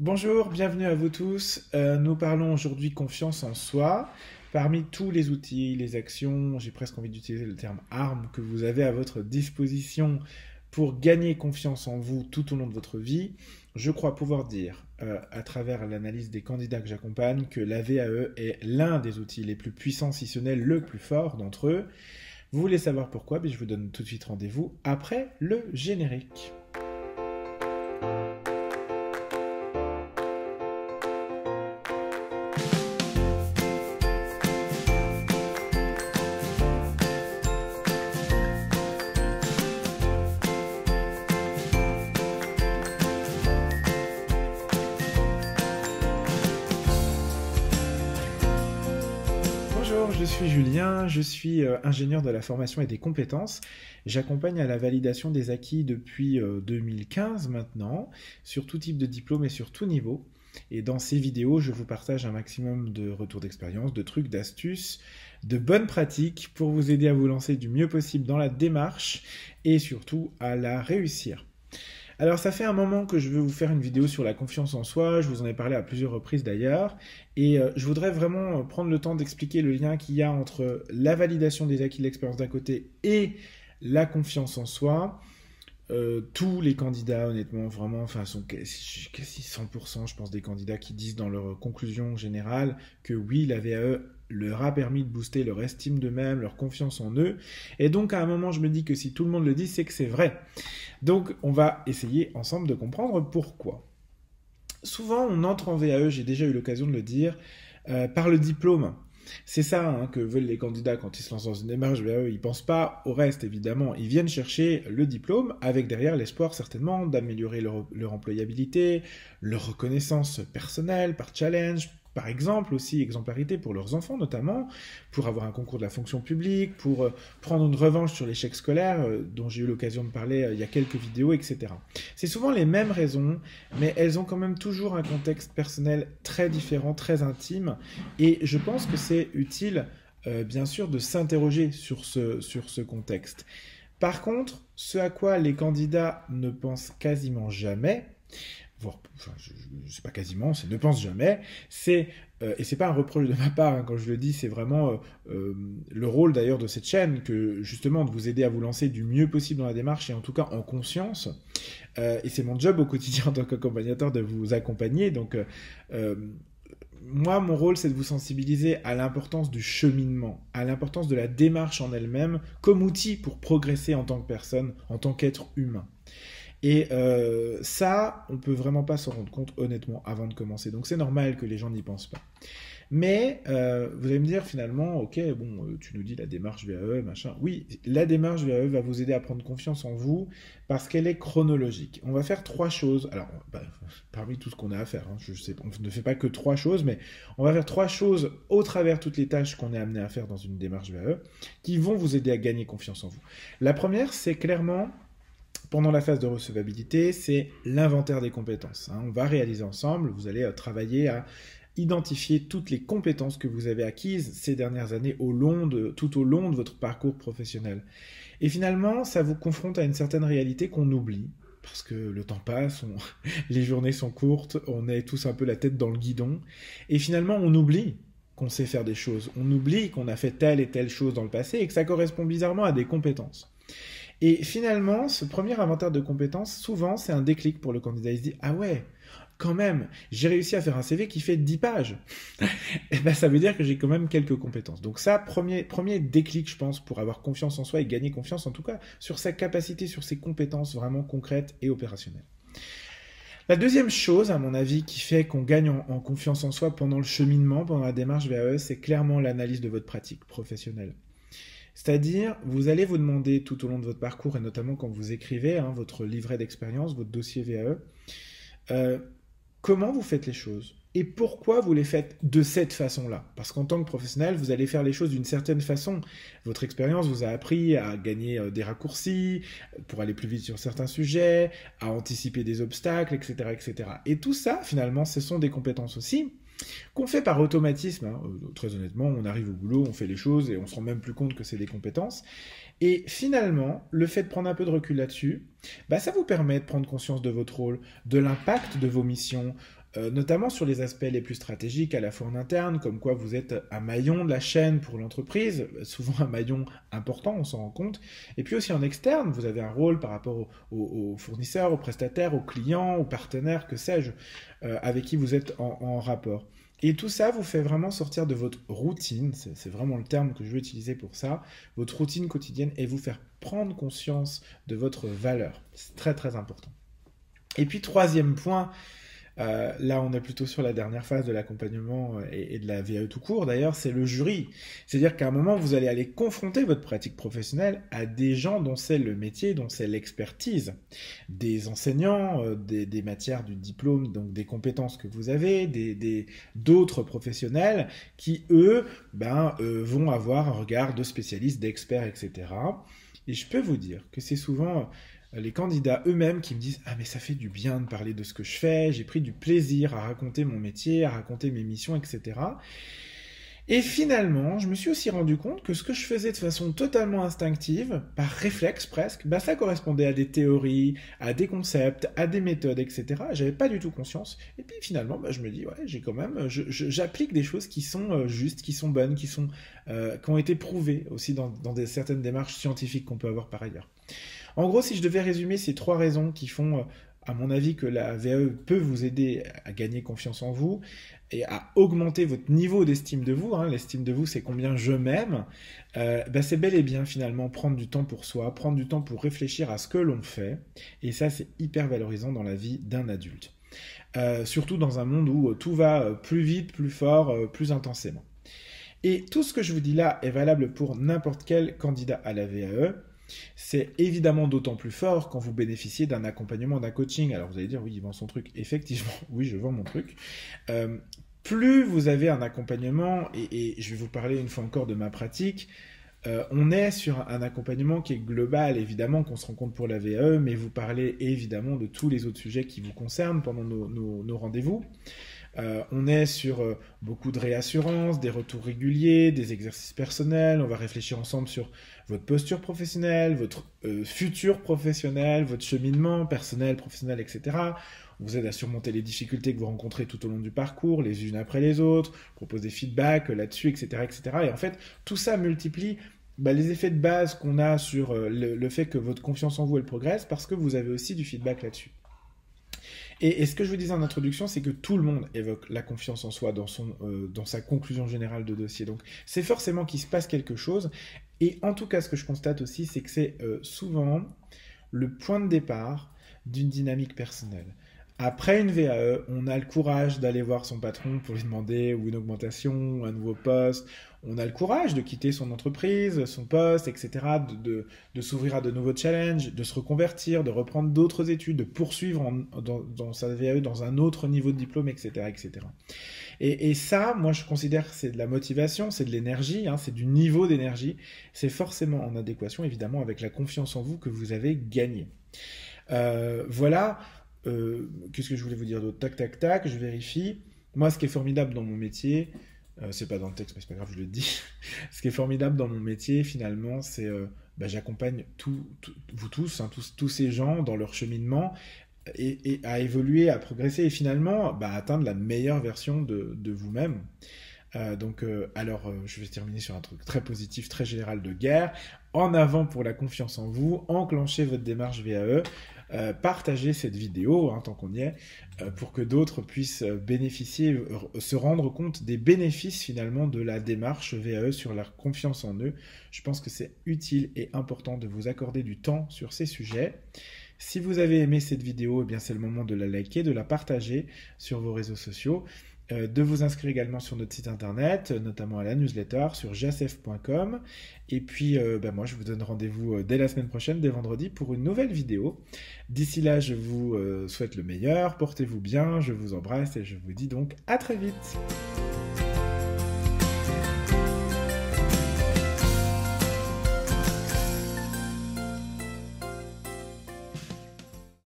Bonjour, bienvenue à vous tous. Euh, nous parlons aujourd'hui confiance en soi. Parmi tous les outils, les actions, j'ai presque envie d'utiliser le terme arme que vous avez à votre disposition pour gagner confiance en vous tout au long de votre vie, je crois pouvoir dire, euh, à travers l'analyse des candidats que j'accompagne, que la VAE est l'un des outils les plus puissants, si ce n'est le plus fort d'entre eux. Vous voulez savoir pourquoi? Mais Je vous donne tout de suite rendez-vous après le générique. Je suis Julien, je suis euh, ingénieur de la formation et des compétences. J'accompagne à la validation des acquis depuis 2015 euh, maintenant, sur tout type de diplôme et sur tout niveau. Et dans ces vidéos, je vous partage un maximum de retours d'expérience, de trucs, d'astuces, de bonnes pratiques pour vous aider à vous lancer du mieux possible dans la démarche et surtout à la réussir. Alors ça fait un moment que je veux vous faire une vidéo sur la confiance en soi, je vous en ai parlé à plusieurs reprises d'ailleurs, et euh, je voudrais vraiment euh, prendre le temps d'expliquer le lien qu'il y a entre la validation des acquis de l'expérience d'un côté et la confiance en soi. Euh, tous les candidats, honnêtement, vraiment, enfin, sont quasi, 100%, je pense, des candidats qui disent dans leur conclusion générale que oui, la VAE leur a permis de booster leur estime d'eux-mêmes, leur confiance en eux. Et donc, à un moment, je me dis que si tout le monde le dit, c'est que c'est vrai. Donc, on va essayer ensemble de comprendre pourquoi. Souvent, on entre en VAE, j'ai déjà eu l'occasion de le dire, euh, par le diplôme. C'est ça hein, que veulent les candidats quand ils se lancent dans une démarche VAE. Ils pensent pas au reste, évidemment. Ils viennent chercher le diplôme avec derrière l'espoir certainement d'améliorer leur employabilité, leur reconnaissance personnelle par challenge, par exemple aussi exemplarité pour leurs enfants notamment, pour avoir un concours de la fonction publique, pour euh, prendre une revanche sur l'échec scolaire euh, dont j'ai eu l'occasion de parler euh, il y a quelques vidéos, etc. C'est souvent les mêmes raisons, mais elles ont quand même toujours un contexte personnel très différent, très intime, et je pense que c'est utile bien sûr de s'interroger sur ce, sur ce contexte. Par contre, ce à quoi les candidats ne pensent quasiment jamais, je, ne sais pas quasiment, c'est ne pense jamais, c'est, euh, et c'est pas un reproche de ma part hein, quand je le dis, c'est vraiment euh, euh, le rôle d'ailleurs de cette chaîne, que justement de vous aider à vous lancer du mieux possible dans la démarche et en tout cas en conscience. et c'est mon job au quotidien en tant qu'accompagnateur de vous accompagner. Donc, moi, mon rôle, c'est de vous sensibiliser à l'importance du cheminement, à l'importance de la démarche en elle-même comme outil pour progresser en tant que personne, en tant qu'être humain. Et euh, ça, on peut vraiment pas s'en rendre compte honnêtement avant de commencer. Donc c'est normal que les gens n'y pensent pas. Mais euh, vous allez me dire finalement, ok, bon, euh, tu nous dis la démarche VAE, machin. Oui, la démarche VAE va vous aider à prendre confiance en vous parce qu'elle est chronologique. On va faire trois choses. Alors, bah, parmi tout ce qu'on a à faire, hein, je sais, on ne fait pas que trois choses, mais on va faire trois choses au travers toutes les tâches qu'on est amené à faire dans une démarche VAE qui vont vous aider à gagner confiance en vous. La première, c'est clairement pendant la phase de recevabilité, c'est l'inventaire des compétences. Hein. On va réaliser ensemble, vous allez euh, travailler à identifier toutes les compétences que vous avez acquises ces dernières années au long de, tout au long de votre parcours professionnel. Et finalement, ça vous confronte à une certaine réalité qu'on oublie, parce que le temps passe, les journées sont courtes, on est tous un peu la tête dans le guidon, et finalement on oublie qu'on sait faire des choses, on oublie qu'on a fait telle et telle chose dans le passé et que ça correspond bizarrement à des compétences. Et finalement, ce premier inventaire de compétences, souvent, c'est un déclic pour le candidat. Il se dit, ah ouais, quand même, j'ai réussi à faire un CV qui fait 10 pages. et eh ben, ça veut dire que j'ai quand même quelques compétences. Donc ça, premier, premier déclic, je pense, pour avoir confiance en soi et gagner confiance, en tout cas, sur sa capacité, sur ses compétences vraiment concrètes et opérationnelles. La deuxième chose, à mon avis, qui fait qu'on gagne en, en, confiance en soi pendant le cheminement, pendant la démarche VAE, c'est clairement l'analyse de votre pratique professionnelle. C'est-à-dire, vous allez vous demander tout au long de votre parcours, et notamment quand vous écrivez hein, votre livret d'expérience, votre dossier VAE, euh, comment vous faites les choses et pourquoi vous les faites de cette façon-là? Parce qu'en tant que professionnel, vous allez faire les choses d'une certaine façon. Votre expérience vous a appris à gagner euh, des raccourcis, pour aller plus vite sur certains sujets, à anticiper des obstacles, etc. etc. Et tout ça, finalement, ce sont des compétences aussi qu'on fait par automatisme. Hein. Euh, très honnêtement, on arrive au boulot, on fait les choses et on se rend même plus compte que c'est des compétences. Et finalement, le fait de prendre un peu de recul là-dessus, bah, ça vous permet de prendre conscience de votre rôle, de l'impact de vos missions, euh, notamment sur les aspects les plus stratégiques à la fois en interne, comme quoi vous êtes un maillon de la chaîne pour l'entreprise, souvent un maillon important, on s'en rend compte, et puis aussi en externe, vous avez un rôle par rapport aux, fournisseurs, aux prestataires, aux clients, aux partenaires, que sais-je, euh, avec qui vous êtes en, rapport. Et tout ça vous fait vraiment sortir de votre routine, c'est vraiment le terme que je veux utiliser pour ça, votre routine quotidienne, et vous faire prendre conscience de votre valeur. C'est très très important. Et puis troisième point, euh, là, on est plutôt sur la dernière phase de l'accompagnement euh, et, de la VAE tout court. D'ailleurs, c'est le jury. C'est-à-dire qu'à un moment, vous allez aller confronter votre pratique professionnelle à des gens dont c'est le métier, dont c'est l'expertise. Des enseignants, euh, des, matières du diplôme, donc des compétences que vous avez, des d'autres professionnels qui, eux, ben, vont avoir un regard de spécialistes, d'experts, etc. Et je peux vous dire que c'est souvent les candidats eux-mêmes qui me disent Ah, mais ça fait du bien de parler de ce que je fais, j'ai pris du plaisir à raconter mon métier, à raconter mes missions, etc. Et finalement, je me suis aussi rendu compte que ce que je faisais de façon totalement instinctive, par réflexe presque, bah ça correspondait à des théories, à des concepts, à des méthodes, etc. J'avais pas du tout conscience. Et puis finalement, bah, je me dis, ouais, j'ai quand même, j'applique des choses qui sont euh, justes, qui sont bonnes, qui sont, euh, qui ont été prouvées aussi dans, dans des, certaines démarches scientifiques qu'on peut avoir par ailleurs. En gros, si je devais résumer ces trois raisons qui font, euh, à mon avis, que la VAE peut vous aider à gagner confiance en vous et à augmenter votre niveau d'estime de vous, hein, l'estime de vous c'est combien je m'aime, euh, bah, c'est bel et bien finalement prendre du temps pour soi, prendre du temps pour réfléchir à ce que l'on fait, et ça c'est hyper valorisant dans la vie d'un adulte. Euh, surtout dans un monde où tout va plus vite, plus fort, plus intensément. Et tout ce que je vous dis là est valable pour n'importe quel candidat à la VAE. C'est évidemment d'autant plus fort quand vous bénéficiez d'un accompagnement, d'un coaching. Alors vous allez dire, oui, il vend son truc. Effectivement, oui, je vends mon truc. Euh, plus vous avez un accompagnement, et, je vais vous parler une fois encore de ma pratique, euh, on est sur un accompagnement qui est global, évidemment, qu'on se rencontre pour la VAE, mais vous parlez évidemment de tous les autres sujets qui vous concernent pendant nos rendez-vous. Euh, on est sur euh, beaucoup de réassurance, des retours réguliers, des exercices personnels. On va réfléchir ensemble sur votre posture professionnelle, votre euh, futur professionnel, votre cheminement personnel, professionnel, etc. On vous aide à surmonter les difficultés que vous rencontrez tout au long du parcours, les unes après les autres, propose des feedbacks là-dessus, etc., etc. Et en fait, tout ça multiplie bah, les effets de base qu'on a sur le, fait que votre confiance en vous, elle progresse, parce que vous avez aussi du feedback là-dessus. Et, ce que je vous disais en introduction, c'est que tout le monde évoque la confiance en soi dans, son, euh, dans sa conclusion générale de dossier. Donc c'est forcément qu'il se passe quelque chose. Et en tout cas, ce que je constate aussi, c'est que c'est euh, souvent le point de départ d'une dynamique personnelle. Après une VAE, on a le courage d'aller voir son patron pour lui demander ou une augmentation, un nouveau poste. On a le courage de quitter son entreprise, son poste, etc., de, s'ouvrir à de nouveaux challenges, de se reconvertir, de reprendre d'autres études, de poursuivre dans, sa VAE dans un autre niveau de diplôme, etc., etc. Et, ça, moi, je considère que c'est de la motivation, c'est de l'énergie, hein, c'est du niveau d'énergie. C'est forcément en adéquation, évidemment, avec la confiance en vous que vous avez gagné. Euh, voilà, euh, qu'est-ce que je voulais vous dire d'autre? Tac, tac, tac, je vérifie. Moi, ce qui est formidable dans mon métier, euh, c'est pas dans le texte, mais c'est pas grave, je le dis. ce qui est formidable dans mon métier, finalement, c'est euh, bah, j'accompagne tout, vous tous, hein, tous, tous, ces gens dans leur cheminement et, à évoluer, à progresser et finalement bah, atteindre la meilleure version de, de vous-même. Donc, alors, je vais terminer sur un truc très positif, très général de guerre. En avant pour la confiance en vous, enclenchez votre démarche VAE. Euh, partagez cette vidéo, hein, tant qu'on y est, euh, pour que d'autres puissent bénéficier, se rendre compte des bénéfices finalement de la démarche VAE sur la confiance en eux. Je pense que c'est utile et important de vous accorder du temps sur ces sujets. Si vous avez aimé cette vidéo, eh bien c'est le moment de la liker, de la partager sur vos réseaux sociaux. Euh, de vous inscrire également sur notre site internet, notamment à la newsletter sur jasef.com. Et puis, euh, bah, moi, je vous donne rendez-vous euh, dès la semaine prochaine, dès vendredi, pour une nouvelle vidéo. D'ici là, je vous souhaite le meilleur, portez-vous bien, je vous embrasse et je vous dis donc à très vite.